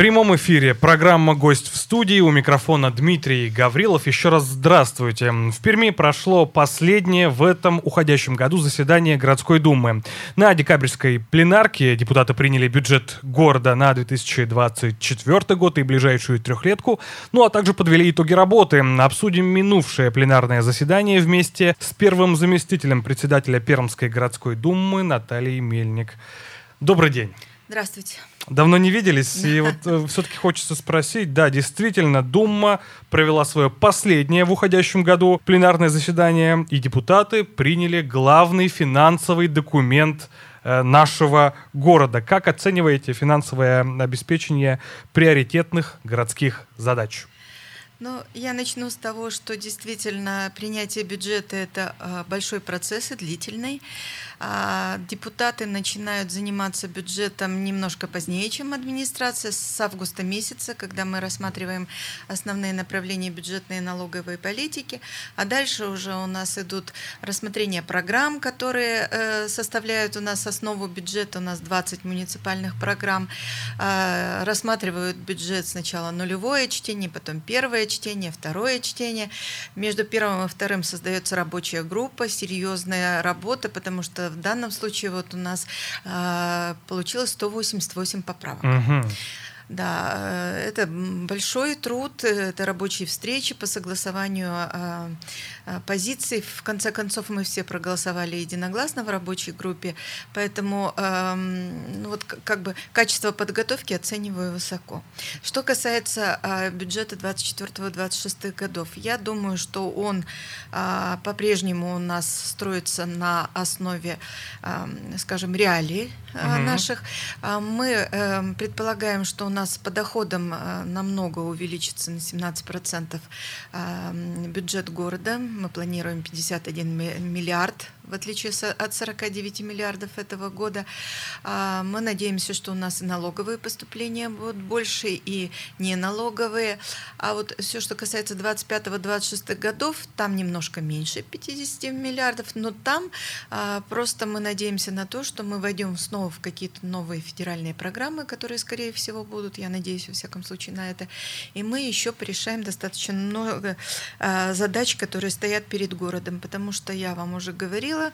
Прямом эфире программа «Гость в студии». У микрофона Дмитрий Гаврилов. Еще раз здравствуйте. В Перми прошло последнее в этом уходящем году заседание городской думы. На декабрьской пленарке депутаты приняли бюджет города на 2024 год и ближайшую трехлетку, ну а также подвели итоги работы. Обсудим минувшее пленарное заседание вместе с первым заместителем председателя Пермской городской думы Натальей Мельник. Добрый день. Здравствуйте. Давно не виделись, и вот э, все-таки хочется спросить, да, действительно, Дума провела свое последнее в уходящем году пленарное заседание, и депутаты приняли главный финансовый документ э, нашего города. Как оцениваете финансовое обеспечение приоритетных городских задач? Ну, я начну с того, что действительно принятие бюджета – это э, большой процесс и длительный. А депутаты начинают заниматься бюджетом немножко позднее, чем администрация, с августа месяца, когда мы рассматриваем основные направления бюджетной и налоговой политики. А дальше уже у нас идут рассмотрения программ, которые э, составляют у нас основу бюджета. У нас 20 муниципальных программ. Э, рассматривают бюджет сначала нулевое чтение, потом первое чтение, второе чтение. Между первым и вторым создается рабочая группа, серьезная работа, потому что в данном случае вот у нас э, получилось 188 поправок. Угу. Да, э, это большой труд, это рабочие встречи по согласованию э, э, позиций. В конце концов, мы все проголосовали единогласно в рабочей группе, поэтому эм, ну, вот как бы качество подготовки оцениваю высоко. Что касается бюджета 24-26 годов, я думаю, что он по-прежнему у нас строится на основе, эм, скажем, реалий угу. наших. Мы эм, предполагаем, что у нас нас по доходам э, намного увеличится на 17% э, бюджет города. Мы планируем 51 миллиард в отличие от 49 миллиардов этого года. А, мы надеемся, что у нас и налоговые поступления будут больше, и не налоговые. А вот все, что касается 25-26 годов, там немножко меньше 50 миллиардов, но там а, просто мы надеемся на то, что мы войдем снова в какие-то новые федеральные программы, которые, скорее всего, будут, я надеюсь, во всяком случае, на это. И мы еще порешаем достаточно много а, задач, которые стоят перед городом, потому что я вам уже говорила.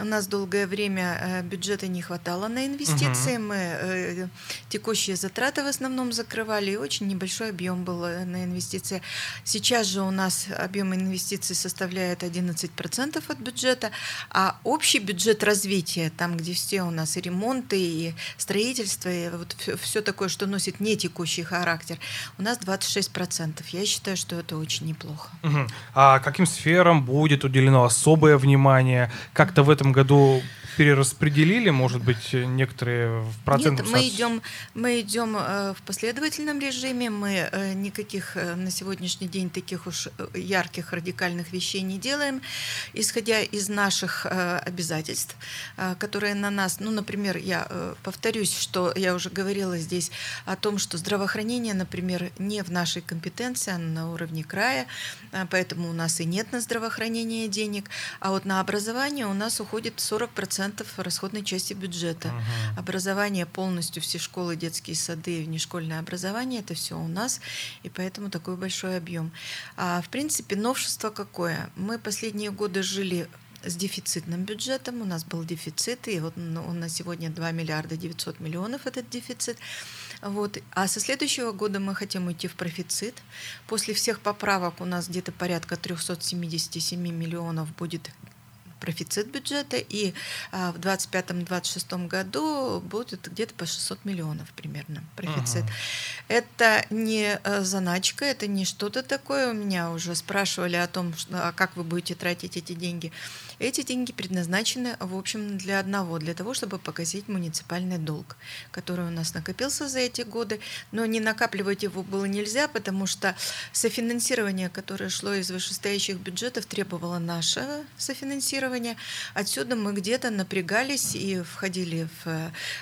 У нас долгое время э, бюджета не хватало на инвестиции. Угу. Мы э, текущие затраты в основном закрывали, и очень небольшой объем был э, на инвестиции. Сейчас же у нас объем инвестиций составляет 11% от бюджета, а общий бюджет развития, там, где все у нас и ремонты, и строительство, и вот все такое, что носит не текущий характер, у нас 26%. Я считаю, что это очень неплохо. Угу. А каким сферам будет уделено особое внимание? Как-то в этом этом году перераспределили, может быть, некоторые в процентах? Нет, мы идем, мы идем э, в последовательном режиме, мы э, никаких э, на сегодняшний день таких уж ярких радикальных вещей не делаем, исходя из наших обязательств, которые на нас, ну, например, я повторюсь, что я уже говорила здесь о том, что здравоохранение, например, не в нашей компетенции, оно на уровне края, поэтому у нас и нет на здравоохранение денег, а вот на образование у нас уходит 40% 10% расходной части бюджета. Ага. Образование полностью, все школы, детские сады, внешкольное образование, это все у нас, и поэтому такой большой объем. А в принципе, новшество какое? Мы последние годы жили с дефицитным бюджетом. У нас был дефицит, и вот ну, он на сегодня 2 миллиарда 900 миллионов этот дефицит. Вот. А со следующего года мы хотим уйти в профицит. После всех поправок у нас где-то порядка 377 миллионов будет профицит бюджета, и а, в 2025-2026 году будет где-то по 600 миллионов примерно профицит. Ага. Это не э, заначка, это не что-то такое. У меня уже спрашивали о том, что, а как вы будете тратить эти деньги. Эти деньги предназначены, в общем, для одного, для того, чтобы погасить муниципальный долг, который у нас накопился за эти годы, но не накапливать его было нельзя, потому что софинансирование, которое шло из вышестоящих бюджетов, требовало наше софинансирование. Отсюда мы где-то напрягались и входили в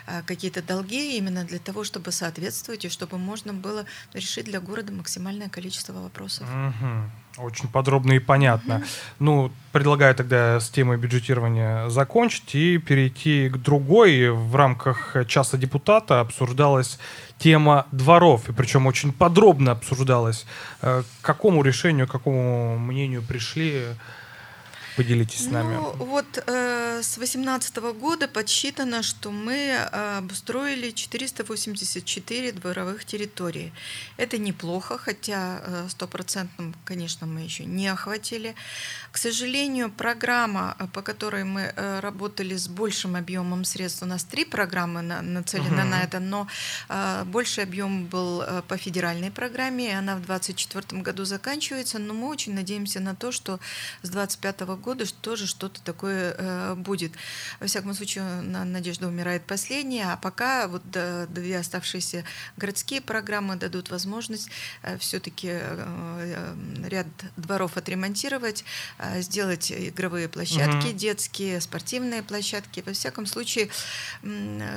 э, какие-то долги именно для того, чтобы соответствовать и чтобы можно было решить для города максимальное количество вопросов. Угу. Очень подробно и понятно. Угу. Ну, предлагаю тогда с темой бюджетирования закончить и перейти к другой. В рамках часа депутата обсуждалась тема дворов, и причем очень подробно обсуждалась. Э, к какому решению, к какому мнению пришли Поделитесь с нами. Ну, вот э, с 2018 года подсчитано, что мы э, обустроили 484 дворовых территории. Это неплохо, хотя э, стопроцентным, конечно, мы еще не охватили. К сожалению, программа, э, по которой мы работали с большим объемом средств, у нас три программы на, нацелены угу. на это, но э, больший объем был по федеральной программе, и она в 2024 году заканчивается, но мы очень надеемся на то, что с 2025 года года тоже что-то такое э, будет. Во всяком случае, надежда умирает последняя, а пока вот две оставшиеся городские программы дадут возможность э, все-таки э, ряд дворов отремонтировать, сделать игровые площадки угу. детские, спортивные площадки. Во всяком случае,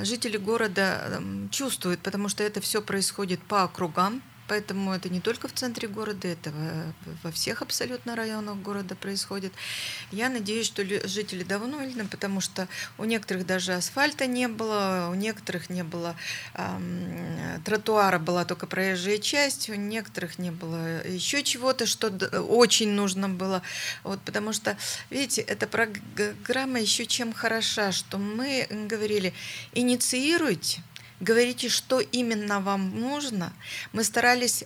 жители города чувствуют, потому что это все происходит по округам, Поэтому это не только в центре города, это во всех абсолютно районах города происходит. Я надеюсь, что жители довольны, потому что у некоторых даже асфальта не было, у некоторых не было эм, тротуара, была только проезжая часть, у некоторых не было еще чего-то, что очень нужно было. Вот, потому что, видите, эта программа еще чем хороша, что мы говорили, инициируйте, говорите, что именно вам нужно. Мы старались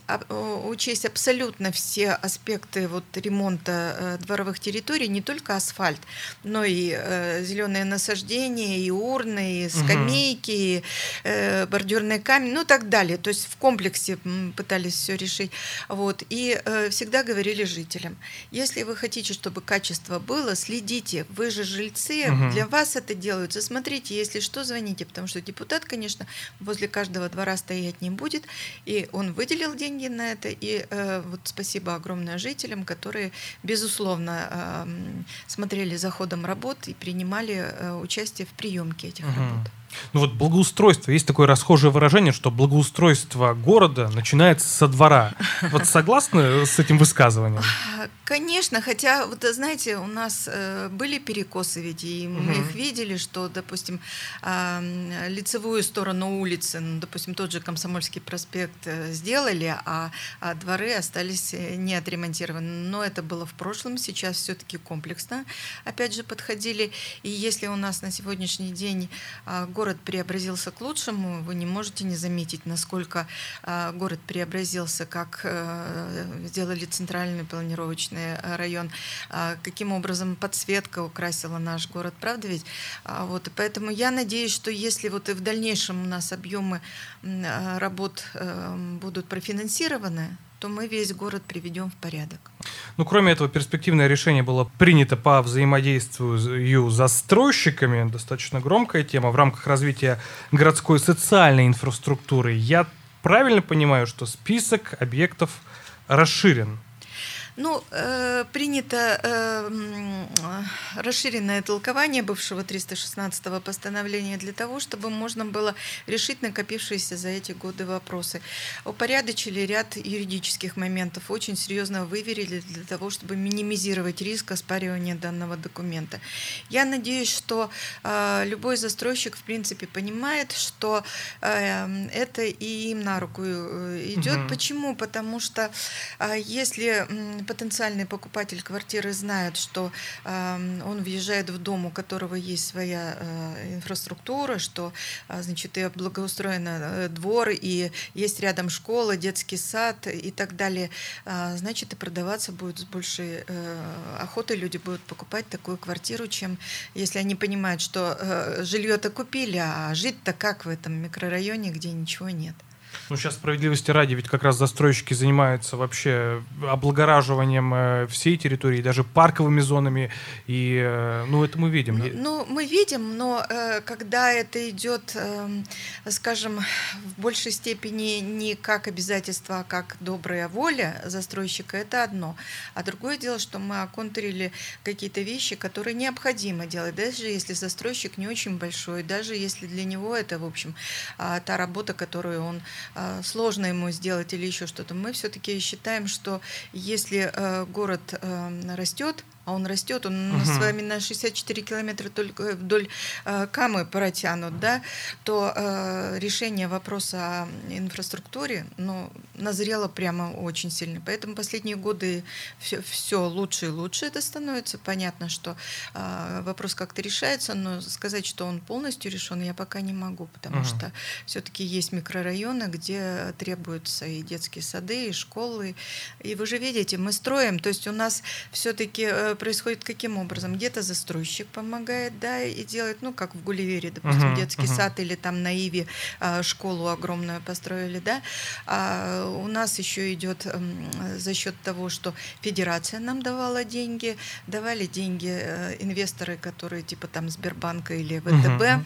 учесть абсолютно все аспекты вот ремонта э, дворовых территорий, не только асфальт, но и э, зеленые насаждения, и урны, и скамейки, э, бордюрный камень, ну и так далее. То есть в комплексе пытались все решить. Вот. И всегда говорили жителям, если вы хотите, чтобы качество было, следите, вы же жильцы, угу. для вас это делают. Смотрите, если что, звоните, потому что депутат, конечно, возле каждого двора стоять не будет. И он выделил деньги на это. И э, вот спасибо огромное жителям, которые, безусловно, э, смотрели за ходом работ и принимали э, участие в приемке этих угу. работ. Ну вот благоустройство, есть такое расхожее выражение, что благоустройство города начинается со двора. Вот согласны с этим высказыванием? Конечно, хотя, вот знаете, у нас э, были перекосы ведь, и мы угу. их видели, что, допустим, лицевую сторону улицы, ну, допустим, тот же Комсомольский проспект э, сделали, а, а дворы остались э, не отремонтированы. Но это было в прошлом, сейчас все-таки комплексно, опять же, подходили. И если у нас на сегодняшний день э, город преобразился к лучшему, вы не можете не заметить, насколько э, город преобразился, как э, сделали центральный планировочный э, район, э, каким образом подсветка украсила наш город, правда ведь? А, вот, и поэтому я надеюсь, что если вот и в дальнейшем у нас объемы работ э, будут профинансированы, то мы весь город приведем в порядок. Ну, кроме этого, перспективное решение было принято по взаимодействию с застройщиками. Достаточно громкая тема в рамках развития городской социальной инфраструктуры. Я правильно понимаю, что список объектов расширен? Ну, э, принято э, расширенное толкование бывшего 316-го постановления для того, чтобы можно было решить накопившиеся за эти годы вопросы. Упорядочили ряд юридических моментов, очень серьезно выверили для того, чтобы минимизировать риск оспаривания данного документа. Я надеюсь, что э, любой застройщик, в принципе, понимает, что э, это и им на руку э, идет. Угу. Почему? Потому что э, если потенциальный покупатель квартиры знает, что э, он въезжает в дом, у которого есть своя э, инфраструктура, что э, значит, и благоустроен э, двор, и есть рядом школа, детский сад и так далее, э, значит, и продаваться будет с большей э, охотой. Люди будут покупать такую квартиру, чем если они понимают, что э, жилье-то купили, а жить-то как в этом микрорайоне, где ничего нет. Ну, сейчас справедливости ради, ведь как раз застройщики занимаются вообще облагораживанием э, всей территории, даже парковыми зонами, и, э, ну, это мы видим. Ну, ну мы видим, но э, когда это идет, э, скажем, в большей степени не как обязательство, а как добрая воля застройщика, это одно. А другое дело, что мы оконтурили какие-то вещи, которые необходимо делать, даже если застройщик не очень большой, даже если для него это, в общем, а, та работа, которую он сложно ему сделать или еще что-то. Мы все-таки считаем, что если э, город э, растет, а он растет, он угу. с вами на 64 километра только вдоль э, Камы протянут, да, то э, решение вопроса о инфраструктуре ну, назрело прямо очень сильно. Поэтому последние годы все, все лучше и лучше это становится. Понятно, что э, вопрос как-то решается, но сказать, что он полностью решен, я пока не могу, потому угу. что все-таки есть микрорайоны, где требуются и детские сады, и школы. И вы же видите, мы строим, то есть у нас все-таки э, происходит каким образом? Где-то застройщик помогает, да, и делает, ну, как в Гулливере, допустим, uh-huh, детский uh-huh. сад или там на Иве а, школу огромную построили, да. А у нас еще идет за счет того, что федерация нам давала деньги, давали деньги э, инвесторы, которые типа там Сбербанка или ВТБ. Uh-huh.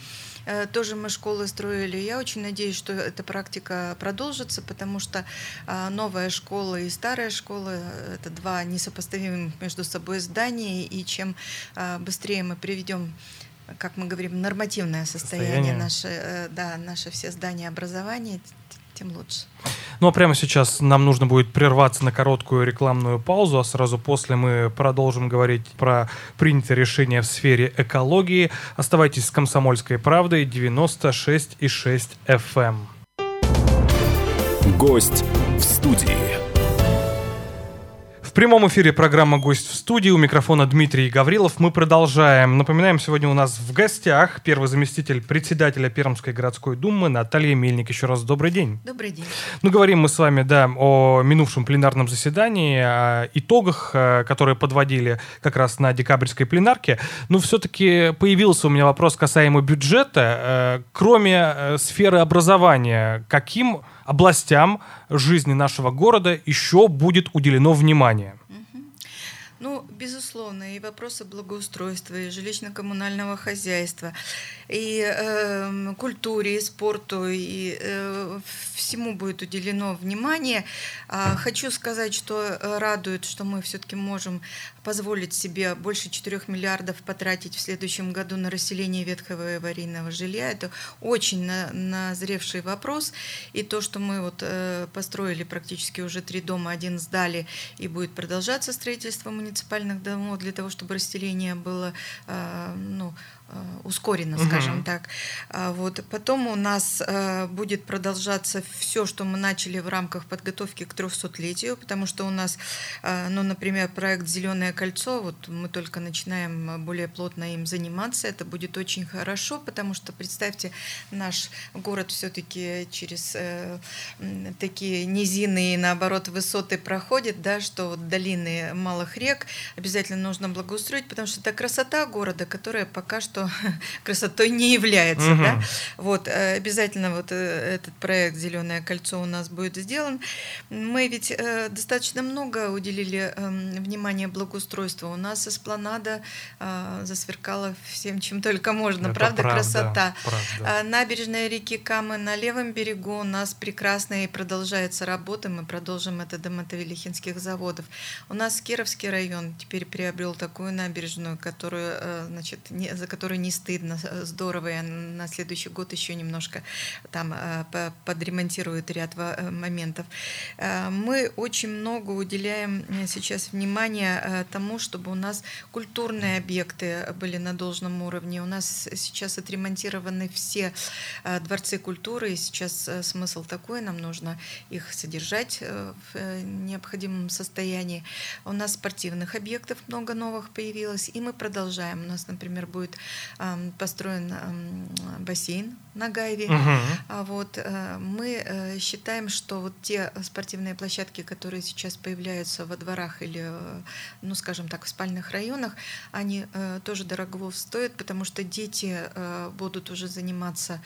Э, тоже мы школы строили. Я очень надеюсь, что эта практика продолжится, потому что а, новая школа и старая школа – это два несопоставимых между собой здания, и чем а, быстрее мы приведем как мы говорим, нормативное состояние, состояние. Наше, э, да, наши все здания образования, тем лучше. Ну а прямо сейчас нам нужно будет прерваться на короткую рекламную паузу, а сразу после мы продолжим говорить про принятые решения в сфере экологии. Оставайтесь с «Комсомольской правдой» 96,6 FM. Гость в студии прямом эфире программа «Гость в студии». У микрофона Дмитрий Гаврилов. Мы продолжаем. Напоминаем, сегодня у нас в гостях первый заместитель председателя Пермской городской думы Наталья Мельник. Еще раз добрый день. Добрый день. Ну, говорим мы с вами, да, о минувшем пленарном заседании, о итогах, э, которые подводили как раз на декабрьской пленарке. Но все-таки появился у меня вопрос касаемо бюджета. Э, кроме э, сферы образования, каким областям жизни нашего города еще будет уделено внимание? Ну, безусловно, и вопросы благоустройства, и жилищно-коммунального хозяйства, и э, культуре, и спорту, и э, всему будет уделено внимание. А, хочу сказать, что э, радует, что мы все-таки можем позволить себе больше 4 миллиардов потратить в следующем году на расселение ветхого и аварийного жилья. Это очень назревший вопрос. И то, что мы вот э, построили практически уже три дома, один сдали, и будет продолжаться строительство муниципальных домов для того, чтобы расселение было э, ну, ускоренно, скажем угу. так. А вот. Потом у нас э, будет продолжаться все, что мы начали в рамках подготовки к 300-летию, потому что у нас, э, ну, например, проект «Зеленое кольцо», вот мы только начинаем более плотно им заниматься, это будет очень хорошо, потому что, представьте, наш город все-таки через такие низины и, наоборот, высоты проходит, да, что вот долины малых рек обязательно нужно благоустроить, потому что это красота города, которая пока что что красотой не является. Угу. Да? Вот, э, обязательно вот э, этот проект «Зеленое кольцо» у нас будет сделан. Мы ведь э, достаточно много уделили эм, внимания благоустройству. У нас эспланада засверкала всем, чем только можно. правда, правда, красота. Правда. Набережная реки Камы на левом берегу у нас прекрасная и продолжается работа. Мы продолжим это до Мотовилихинских заводов. У нас Кировский район теперь приобрел такую набережную, которую, значит, не, за которую которой не стыдно, э, здорово, и на следующий год еще немножко там э, подремонтируют ряд э, моментов. Мы очень много уделяем сейчас внимания тому, чтобы у нас культурные объекты были на должном уровне. У нас сейчас отремонтированы все дворцы культуры, и сейчас смысл такой, нам нужно их содержать в необходимом состоянии. У нас спортивных объектов много новых появилось, и мы продолжаем. У нас, например, будет построен бассейн на Гайве. Угу. Вот, э, мы э, считаем, что вот те спортивные площадки, которые сейчас появляются во дворах или, э, ну, скажем так, в спальных районах, они тоже дорого стоят, потому что дети будут уже заниматься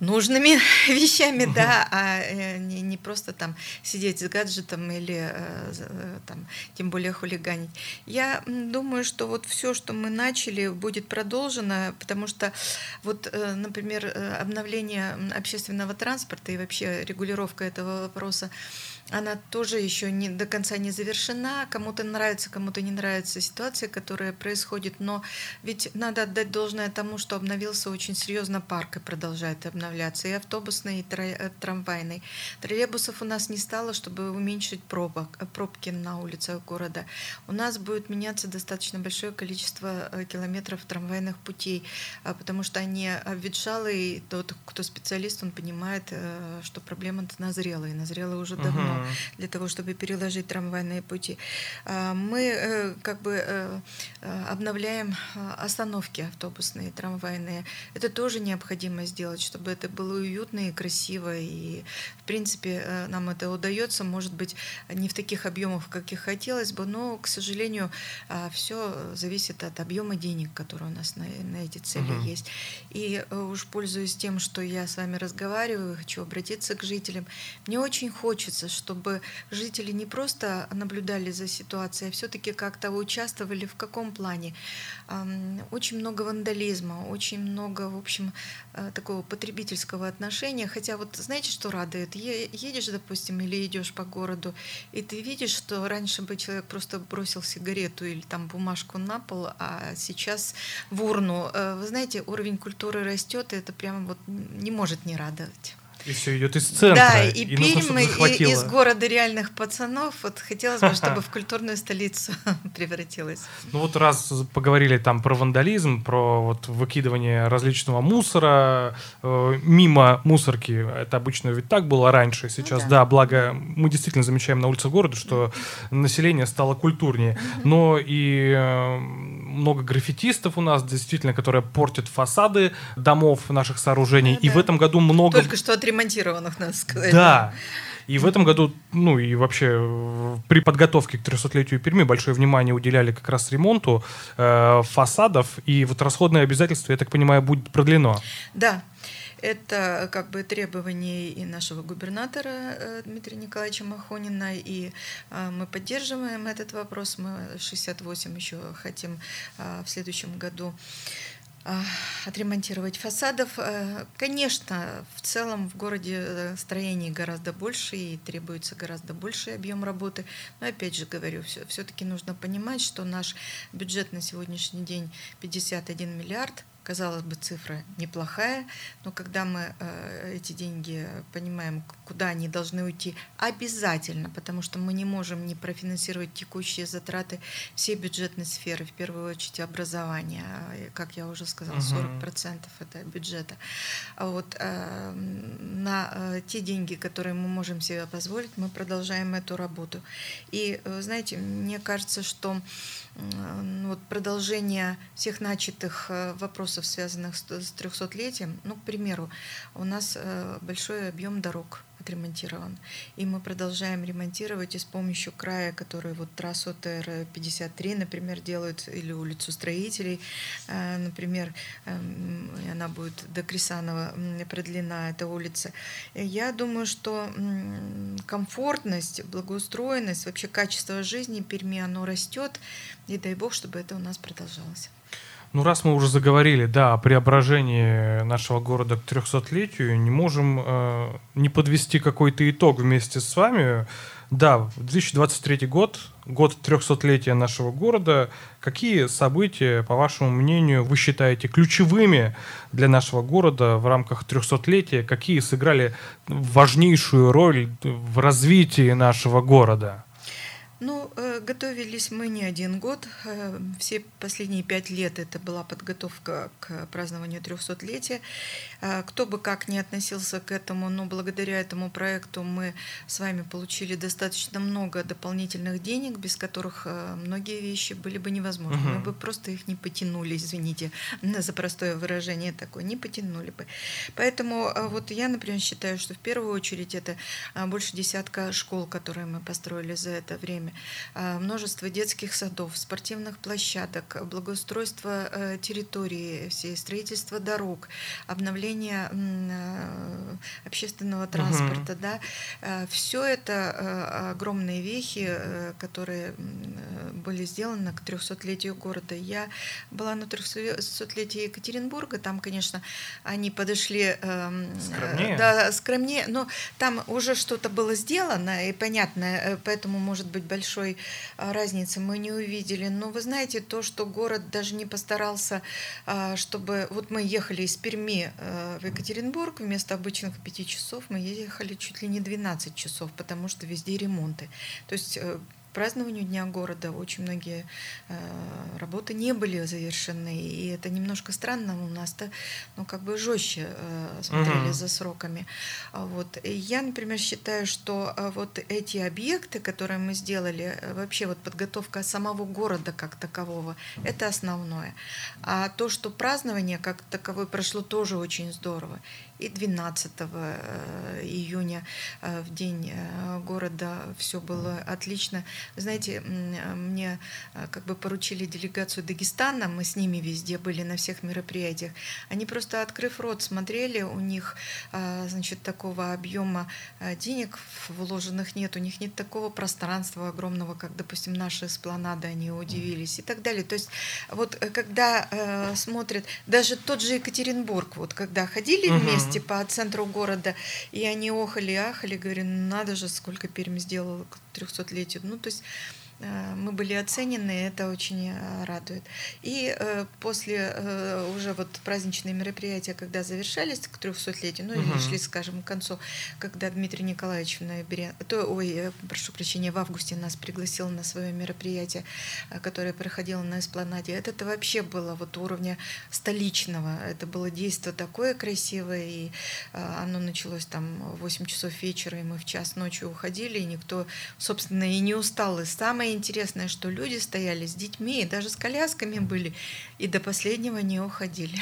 нужными вещами, угу. да, а э, не, не просто там сидеть с гаджетом или э, э, там, тем более хулиганить. Я думаю, что вот все, что мы начали, будет продолжено, потому что вот, например, обновление общественного транспорта и вообще регулировка этого вопроса она тоже еще не до конца не завершена. Кому-то нравится, кому-то не нравится ситуация, которая происходит. Но ведь надо отдать должное тому, что обновился очень серьезно парк и продолжает обновляться. И автобусный, и э, трамвайный. Троллейбусов у нас не стало, чтобы уменьшить пробок, э, пробки на улицах города. У нас будет меняться достаточно большое количество э, километров трамвайных путей, потому что они обветшалы, и тот, кто специалист, он понимает, что проблема назрела, и назрела уже давно для того, чтобы переложить трамвайные пути. А, мы э, как бы э, э, обновляем остановки автобусные, трамвайные. Это тоже необходимо сделать, чтобы это было уютно и красиво. И, в принципе, нам это удается, может быть, не в таких объемах, каких хотелось бы, но, к сожалению, все зависит от объема денег, которые у нас на, на эти цели угу. есть. И уж пользуясь тем, что я с вами разговариваю, хочу обратиться к жителям. Мне очень хочется, чтобы жители не просто наблюдали за ситуацией, а все-таки как-то участвовали в каком плане. Очень много вандализма, очень много, в общем, э, такого потребительского отношения. Хотя вот знаете, что радует? Едешь, допустим, или идешь по городу, и ты видишь, что раньше бы человек просто бросил сигарету или там бумажку на пол, а сейчас в урну. Э, вы знаете, уровень культуры растет, и это прямо вот не может не радовать. И все идет из центра. Да, и, и Пермь и, из города реальных пацанов. Вот хотелось бы, чтобы в культурную столицу превратилась. Ну вот раз поговорили там про вандализм, про вот выкидывание различного мусора э, мимо мусорки. Это обычно ведь так было раньше. Сейчас, ну, да. да, благо мы действительно замечаем на улицах города, что население стало культурнее. Но и э, много граффитистов у нас действительно, которые портят фасады домов наших сооружений. Ну, и да. в этом году много... Только что отремонтированных, надо сказать. Да. И в этом году, ну и вообще при подготовке к 300-летию Перми большое внимание уделяли как раз ремонту э, фасадов, и вот расходное обязательство, я так понимаю, будет продлено. Да, это как бы требование и нашего губернатора э, Дмитрия Николаевича Махонина, и э, мы поддерживаем этот вопрос. Мы 68 еще хотим э, в следующем году отремонтировать фасадов. Конечно, в целом в городе строений гораздо больше и требуется гораздо больший объем работы. Но опять же говорю, все-таки нужно понимать, что наш бюджет на сегодняшний день 51 миллиард – Казалось бы, цифра неплохая, но когда мы э, эти деньги понимаем, куда они должны уйти, обязательно, потому что мы не можем не профинансировать текущие затраты всей бюджетной сферы, в первую очередь образование, как я уже сказала, 40% это бюджета. А вот э, на э, те деньги, которые мы можем себе позволить, мы продолжаем эту работу. И, э, знаете, мне кажется, что вот продолжение всех начатых э, вопросов, связанных с 300-летием. Ну, к примеру, у нас э, большой объем дорог отремонтирован. И мы продолжаем ремонтировать и с помощью края, который вот трассу ТР-53, например, делают, или улицу строителей, э, например, эм, она будет до Крисанова продлена, эта улица. Я думаю, что комфортность, благоустроенность, вообще качество жизни Перми, оно растет, и дай бог, чтобы это у нас продолжалось. Ну, раз мы уже заговорили, да, о преображении нашего города к 300-летию, не можем э, не подвести какой-то итог вместе с вами. Да, 2023 год, год 300-летия нашего города. Какие события, по вашему мнению, вы считаете ключевыми для нашего города в рамках 300-летия? Какие сыграли важнейшую роль в развитии нашего города? Ну, э, готовились мы не один год. Э, все последние пять лет это была подготовка к празднованию 300-летия. Э, кто бы как ни относился к этому, но благодаря этому проекту мы с вами получили достаточно много дополнительных денег, без которых многие вещи были бы невозможны. Угу. Мы бы просто их не потянули, извините за простое выражение такое, не потянули бы. Поэтому вот я, например, считаю, что в первую очередь это больше десятка школ, которые мы построили за это время программе. Множество детских садов, спортивных площадок, благоустройство территории всей, строительство дорог, обновление общественного транспорта. Угу. Да. Все это огромные вехи, которые были сделаны к 300-летию города. Я была на 300-летии Екатеринбурга, там, конечно, они подошли скромнее. Да, скромнее, но там уже что-то было сделано, и понятно, э, поэтому, может быть, большой э, разницы мы не увидели. Но вы знаете, то, что город даже не постарался, э, чтобы... Вот мы ехали из Перми в Екатеринбург, вместо обычных пяти часов мы ехали чуть ли не 12 часов, потому что везде ремонты. То есть празднованию Дня города очень многие э, работы не были завершены, и это немножко странно у нас-то, ну, как бы жестче э, смотрели угу. за сроками. А вот. И я, например, считаю, что э, вот эти объекты, которые мы сделали, э, вообще вот подготовка самого города как такового, это основное. А то, что празднование как таковое прошло, тоже очень здорово и 12 э, июня э, в день э, города все было отлично. Знаете, мне как бы поручили делегацию Дагестана, мы с ними везде были на всех мероприятиях. Они просто открыв рот смотрели, у них значит такого объема денег вложенных нет, у них нет такого пространства огромного, как, допустим, наши эспланады, они удивились и так далее. То есть вот когда смотрят, даже тот же Екатеринбург, вот когда ходили uh-huh. вместе, месте по центру города, и они охали, ахали, говорю, «Ну, надо же, сколько Пермь сделала к 300-летию. Ну, то есть мы были оценены, это очень э, радует. И э, после уже вот праздничные мероприятия, когда завершались к 300-летию, ну или шли, скажем, к концу, когда Дмитрий Николаевич в ноябре, то, ой, прошу прощения, в августе нас пригласил на свое мероприятие, которое проходило на Эспланаде, это, это вообще было вот уровня столичного, это было действие такое красивое, и оно началось там в 8 часов вечера, и мы в час ночи уходили, и никто, собственно, и не устал. И самое самое интересное, что люди стояли с детьми, и даже с колясками были, и до последнего не уходили.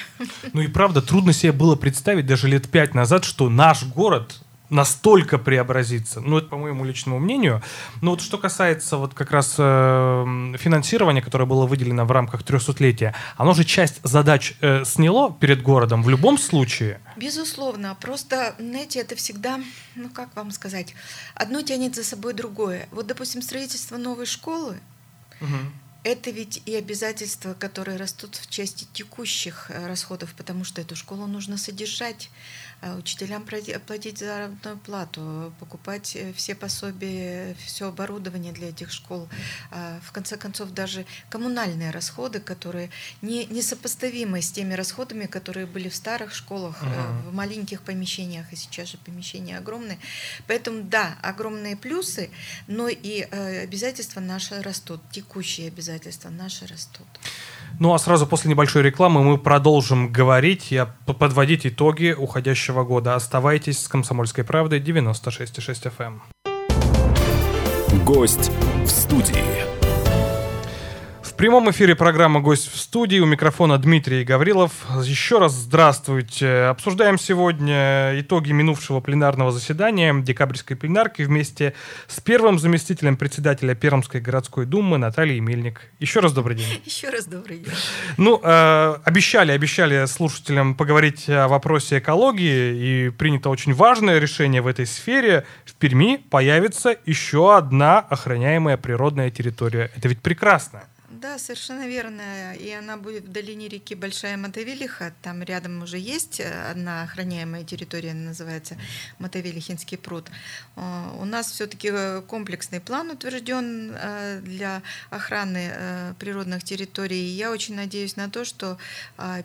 Ну и правда, трудно себе было представить даже лет пять назад, что наш город настолько преобразится. Ну, это по моему личному мнению. Но вот что касается вот как раз э, финансирования, которое было выделено в рамках 300-летия, оно же часть задач э, сняло перед городом в любом случае. Безусловно. Просто, знаете, это всегда, ну как вам сказать, одно тянет за собой другое. Вот, допустим, строительство новой школы, угу. это ведь и обязательства, которые растут в части текущих э, расходов, потому что эту школу нужно содержать. Э, учителям платить заработную плату, покупать э, все пособия, все оборудование для этих школ. А, в конце концов, даже коммунальные расходы, которые не, несопоставимы с теми расходами, которые были в старых школах, uh-huh. в маленьких помещениях, и сейчас же помещения огромные. Поэтому, да, огромные плюсы, но и обязательства наши растут, текущие обязательства наши растут. Ну а сразу после небольшой рекламы мы продолжим говорить и подводить итоги уходящего года. Оставайтесь с «Комсомольской правдой» 96,6 FM. Эм. Гость в студии прямом эфире программа «Гость в студии». У микрофона Дмитрий Гаврилов. Еще раз здравствуйте. Обсуждаем сегодня итоги минувшего пленарного заседания декабрьской пленарки вместе с первым заместителем председателя Пермской городской думы Натальей Мельник. Еще раз добрый день. Еще раз добрый день. Ну, э, обещали, обещали слушателям поговорить о вопросе экологии, и принято очень важное решение в этой сфере. В Перми появится еще одна охраняемая природная территория. Это ведь прекрасно. Да, совершенно верно. И она будет в долине реки Большая Мотовилиха. Там рядом уже есть э, одна охраняемая территория, называется Мотовилихинский пруд. Э, у нас все-таки э, комплексный план утвержден для охраны природных территорий. И я очень надеюсь на то, что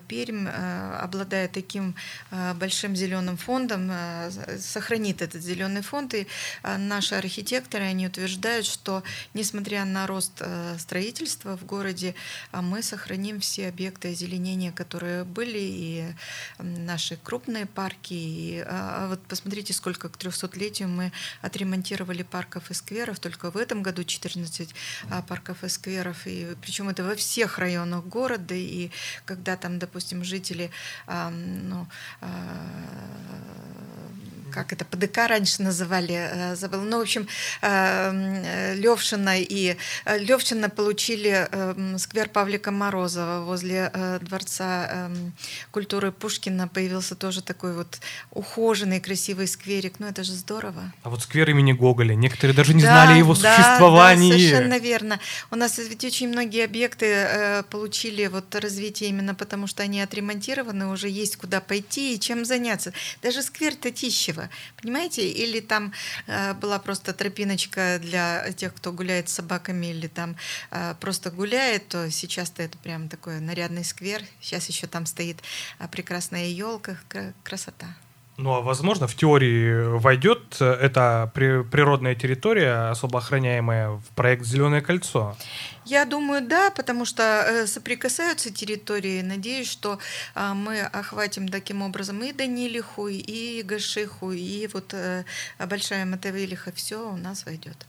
Пермь, обладая таким большим зеленым фондом, сохранит этот зеленый фонд. И наши архитекторы, они утверждают, что несмотря на рост строительства в городе, а мы сохраним все объекты озеленения, которые были, и наши крупные парки. И, а, а вот посмотрите, сколько к 300-летию мы отремонтировали парков и скверов. Только в этом году 14 а, парков и скверов. И причем это во всех районах города. И когда там, допустим, жители ну, как это, ПДК раньше называли, э, забыл. Ну, в общем, э, Левшина и э, Левшина получили сквер Павлика Морозова возле Дворца культуры Пушкина. Появился тоже такой вот ухоженный, красивый скверик. Ну, это же здорово. А вот сквер имени Гоголя. Некоторые даже не да, знали его да, существовании. Да, совершенно верно. У нас ведь очень многие объекты получили вот развитие именно потому, что они отремонтированы, уже есть куда пойти и чем заняться. Даже сквер Татищева понимаете? Или там э, была просто тропиночка для тех, кто гуляет с собаками или там э, просто гуляет, то сейчас-то это прям такой нарядный сквер. Сейчас еще там стоит э, прекрасная елка, красота. Ну а возможно, в теории войдет эта природная территория, особо охраняемая, в проект Зеленое кольцо? Я думаю, да, потому что э, соприкасаются территории. Надеюсь, что а, мы охватим таким образом и Данилиху, и Гашиху, и вот э, Большая Матавелиха. Все у нас войдет.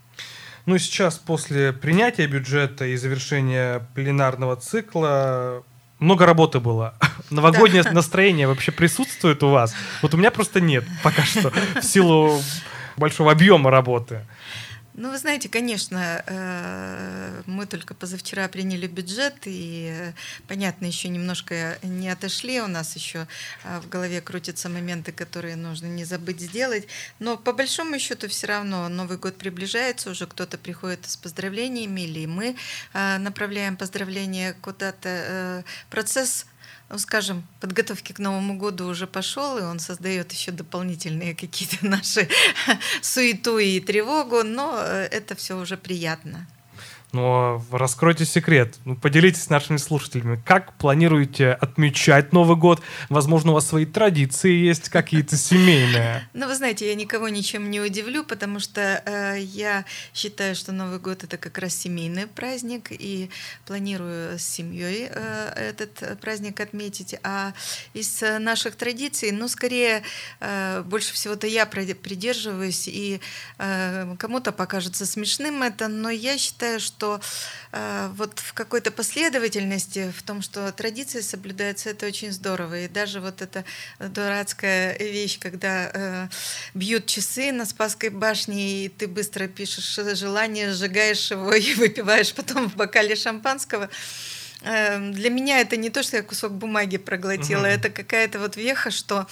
Ну, сейчас, после принятия бюджета и завершения пленарного цикла, много работы было. Новогоднее да. настроение вообще присутствует у вас? Вот у меня просто нет пока что в силу большого объема работы. Ну, вы знаете, конечно, э, мы только позавчера приняли бюджет, и, э, понятно, еще немножко не отошли, у нас еще э, в голове крутятся моменты, которые нужно не забыть сделать, но по большому счету все равно Новый год приближается, уже кто-то приходит с поздравлениями, или мы направляем поздравления куда-то. Процесс ну, скажем, подготовки к Новому году уже пошел, и он создает еще дополнительные какие-то наши суету и тревогу, но э, это все уже приятно. Но раскройте секрет, ну, поделитесь с нашими слушателями, как планируете отмечать Новый год? Возможно, у вас свои традиции есть какие-то семейные. Ну, вы знаете, я никого ничем не удивлю, потому что э, я считаю, что Новый год это как раз семейный праздник, и планирую с семьей э, этот праздник отметить. А из наших традиций, ну, скорее, э, больше всего-то я придерживаюсь, и э, кому-то покажется смешным это, но я считаю, что что э, вот в какой-то последовательности, в том, что традиции соблюдаются, это очень здорово. И даже вот эта дурацкая вещь, когда э, бьют часы на Спасской башне, и ты быстро пишешь желание, сжигаешь его и выпиваешь потом в бокале шампанского, для меня это не то, что я кусок бумаги проглотила, угу. это какая-то вот веха, что,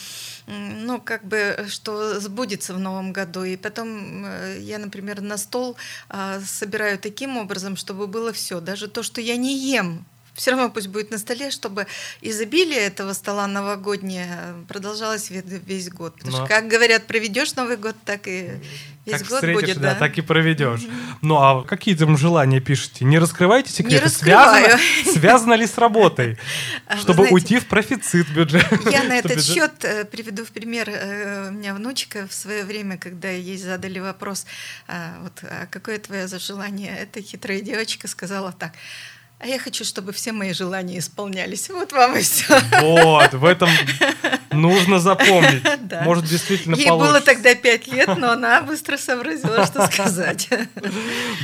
ну, как бы, что сбудется в новом году. И потом э, я, например, на стол а, собираю таким образом, чтобы было все, даже то, что я не ем все равно пусть будет на столе, чтобы изобилие этого стола новогоднее продолжалось весь год. Потому Но... что, как говорят, проведешь Новый год, так и весь как год будет. Да, да, так и проведешь. Ну а какие там желания пишете? Не раскрывайте секреты. Не связано, связано ли с работой? А, чтобы знаете, уйти в профицит бюджет. Я на этот бюджет... счет э, приведу в пример. Э, у меня внучка в свое время, когда ей задали вопрос, а, вот, а какое твое желание, эта хитрая девочка сказала так – а я хочу, чтобы все мои желания исполнялись. Вот вам и все. Вот, в этом нужно запомнить. Да. Может, действительно Ей получится. было тогда пять лет, но она быстро сообразила, что сказать.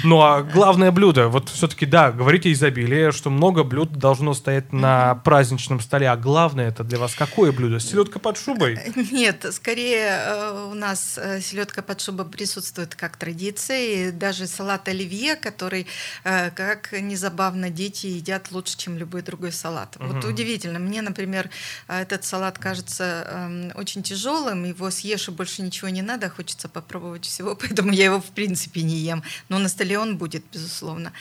Ну, а главное блюдо, вот все-таки, да, говорите изобилие, что много блюд должно стоять на праздничном столе, а главное это для вас какое блюдо? Селедка под шубой? Нет, скорее э, у нас э, селедка под шубой присутствует как традиция, и даже салат оливье, который, э, как незабавно, дети дети едят лучше, чем любой другой салат. Угу. Вот удивительно. Мне, например, этот салат кажется э, очень тяжелым, его съешь и больше ничего не надо, хочется попробовать всего, поэтому я его в принципе не ем. Но на столе он будет, безусловно.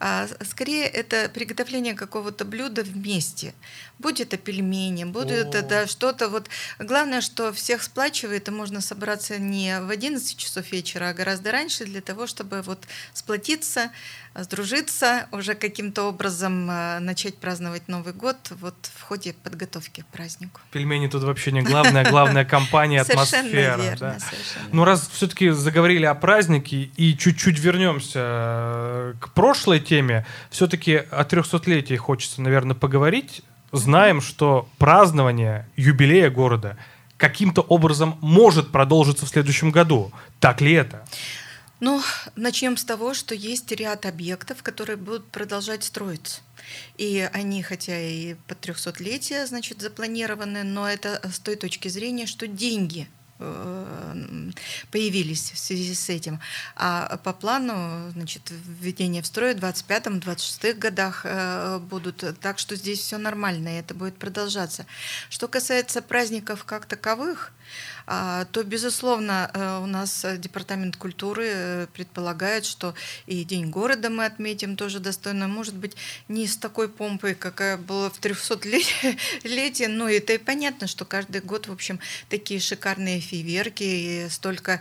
А, скорее, это приготовление какого-то блюда вместе. Будь это пельмени, будь О. это что-то. Вот. Главное, что всех сплачивает, и можно собраться не в 11 часов вечера, а гораздо раньше для того, чтобы вот сплотиться, сдружиться, уже каким-то образом э, начать праздновать Новый год вот в ходе подготовки к празднику. Пельмени тут вообще не главное, главная компания, атмосфера. Верно, совершенно. Ну, раз все-таки заговорили о празднике и чуть-чуть вернемся э, к прошлой теме, все-таки о 300-летии хочется, наверное, поговорить. Знаем, что празднование юбилея города каким-то образом может продолжиться в следующем году. Так ли это? Ну, начнем с того, что есть ряд объектов, которые будут продолжать строиться. И они, хотя и под 300-летие, значит, запланированы, но это с той точки зрения, что деньги э, появились в связи с этим. А по плану, значит, введение в строй в 25-26 годах э, будут. Так что здесь все нормально, и это будет продолжаться. Что касается праздников как таковых, то, безусловно, э, у нас Департамент культуры э, предполагает, что и День города мы отметим тоже достойно. Может быть, не с такой помпой, какая была в 300-летие, но это и понятно, что каждый год, в общем, такие шикарные фейверки, и столько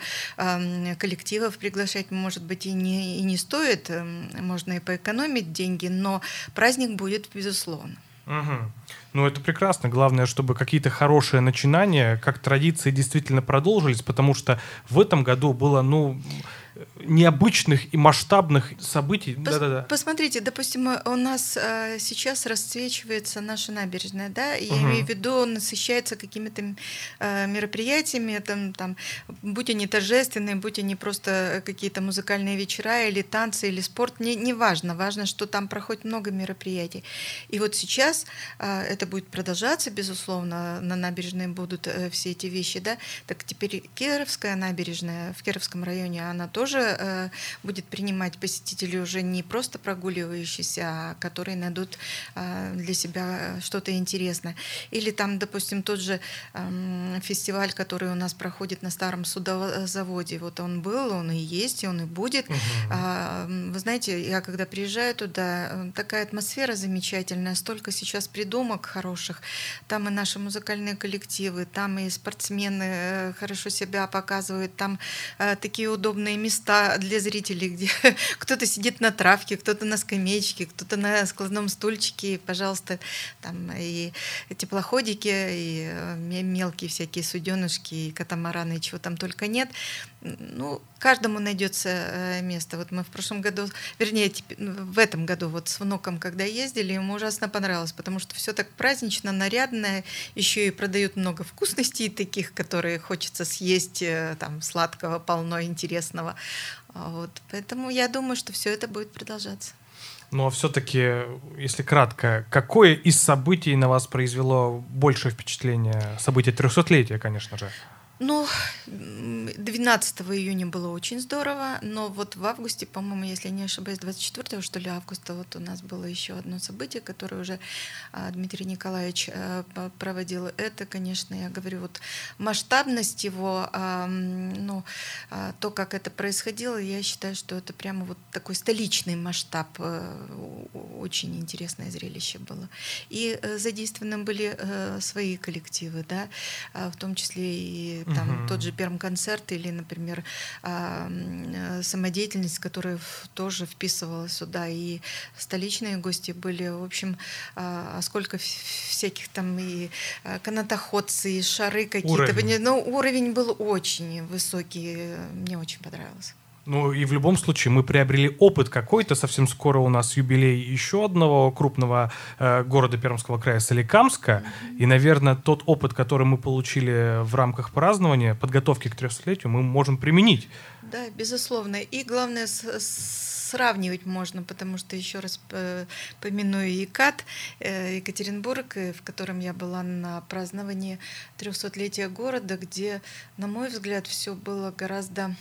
коллективов приглашать, может быть, и не, и не стоит, эм, можно и поэкономить деньги, но праздник будет, безусловно. Угу. Ну, это прекрасно. Главное, чтобы какие-то хорошие начинания, как традиции, действительно продолжились, потому что в этом году было, ну, необычных и масштабных событий. Пос, Да-да-да. Посмотрите, допустим, у нас э, сейчас расцвечивается наша набережная, да, я угу. имею в виду, насыщается какими-то э, мероприятиями, там, там, будь они торжественные, будь они просто какие-то музыкальные вечера или танцы, или спорт, не, не важно, важно, что там проходит много мероприятий. И вот сейчас э, это будет продолжаться, безусловно, на набережной будут э, все эти вещи, да, так теперь Кировская набережная в Кировском районе, она тоже тоже э, будет принимать посетителей уже не просто прогуливающиеся, а которые найдут э, для себя что-то интересное. Или там, допустим, тот же э, фестиваль, который у нас проходит на старом судовозаводе. Вот он был, он и есть, и он и будет. Угу. А, вы знаете, я когда приезжаю туда, э, такая атмосфера замечательная, столько сейчас придумок хороших. Там и наши музыкальные коллективы, там и спортсмены э, хорошо себя показывают, там э, такие удобные места места для зрителей, где кто-то сидит на травке, кто-то на скамеечке, кто-то на складном стульчике, пожалуйста, там и теплоходики, и э, мелкие всякие суденышки, и катамараны, и чего там только нет. Ну, каждому найдется э, место. Вот мы в прошлом году, вернее, в этом году вот с внуком, когда ездили, ему ужасно понравилось, потому что все так празднично, нарядное, еще и продают много вкусностей таких, которые хочется съесть, э, там, сладкого, полно, интересного. А вот. Поэтому я думаю, что все это будет продолжаться. Но все-таки, если кратко, какое из событий на вас произвело большее впечатление? Событие 300-летия, конечно же. Ну, 12 июня было очень здорово, но вот в августе, по-моему, если не ошибаюсь, 24 что ли августа, вот у нас было еще одно событие, которое уже а, Дмитрий Николаевич а, проводил. Это, конечно, я говорю, вот масштабность его, а, ну, то, как это происходило, я считаю, что это прямо вот такой столичный масштаб, очень интересное зрелище было. И э, задействованы были э, свои коллективы, да, в том числе и там угу. тот же пермконцерт или, например, э, самодеятельность, которая тоже вписывалась сюда, и столичные гости были, в общем, а, а сколько всяких там и а, канатоходцы, и шары какие-то. Ну, уровень был очень высокий, мне очень понравилось. Ну и в любом случае мы приобрели опыт какой-то. Совсем скоро у нас юбилей еще одного крупного э, города Пермского края Соликамска. И, наверное, тот опыт, который мы получили в рамках празднования, подготовки к 300-летию, мы можем применить. Да, безусловно. И главное, сравнивать можно, потому что, еще раз э, помяную ЕКАТ, э, Екатеринбург, в котором я была на праздновании 300-летия города, где, на мой взгляд, все было гораздо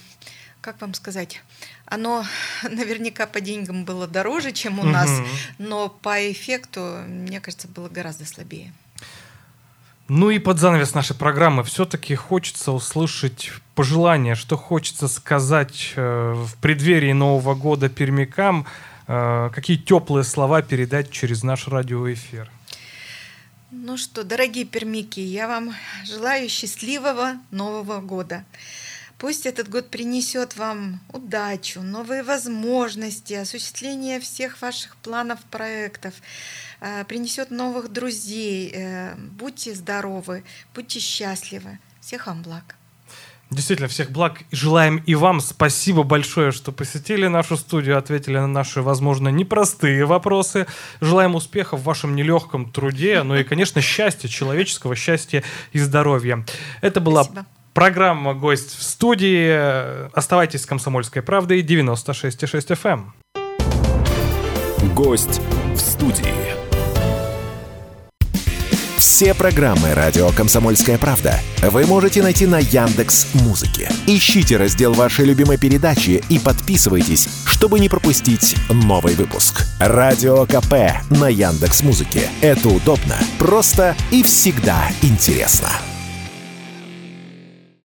как вам сказать, оно наверняка по деньгам было дороже, чем у нас, но по эффекту, мне кажется, было гораздо слабее. Ну и под занавес нашей программы все-таки хочется услышать пожелания, что хочется сказать э, в преддверии Нового года пермякам, э, какие теплые слова передать через наш радиоэфир. Ну что, дорогие пермяки, я вам желаю счастливого Нового года. Пусть этот год принесет вам удачу, новые возможности, осуществление всех ваших планов, проектов, э, принесет новых друзей. Э, будьте здоровы, будьте счастливы. Всех вам благ. Действительно, всех благ желаем и вам. Спасибо большое, что посетили нашу студию, ответили на наши, возможно, непростые вопросы. Желаем успехов в вашем нелегком труде, ну и, конечно, счастья, человеческого счастья и здоровья. Это была Спасибо. Программа «Гость в студии». Оставайтесь с «Комсомольской правдой» 96,6 FM. Эм. Гость в студии. Все программы радио Комсомольская правда вы можете найти на Яндекс Музыке. Ищите раздел вашей любимой передачи и подписывайтесь, чтобы не пропустить новый выпуск. Радио КП на Яндекс Музыке. Это удобно, просто и всегда интересно.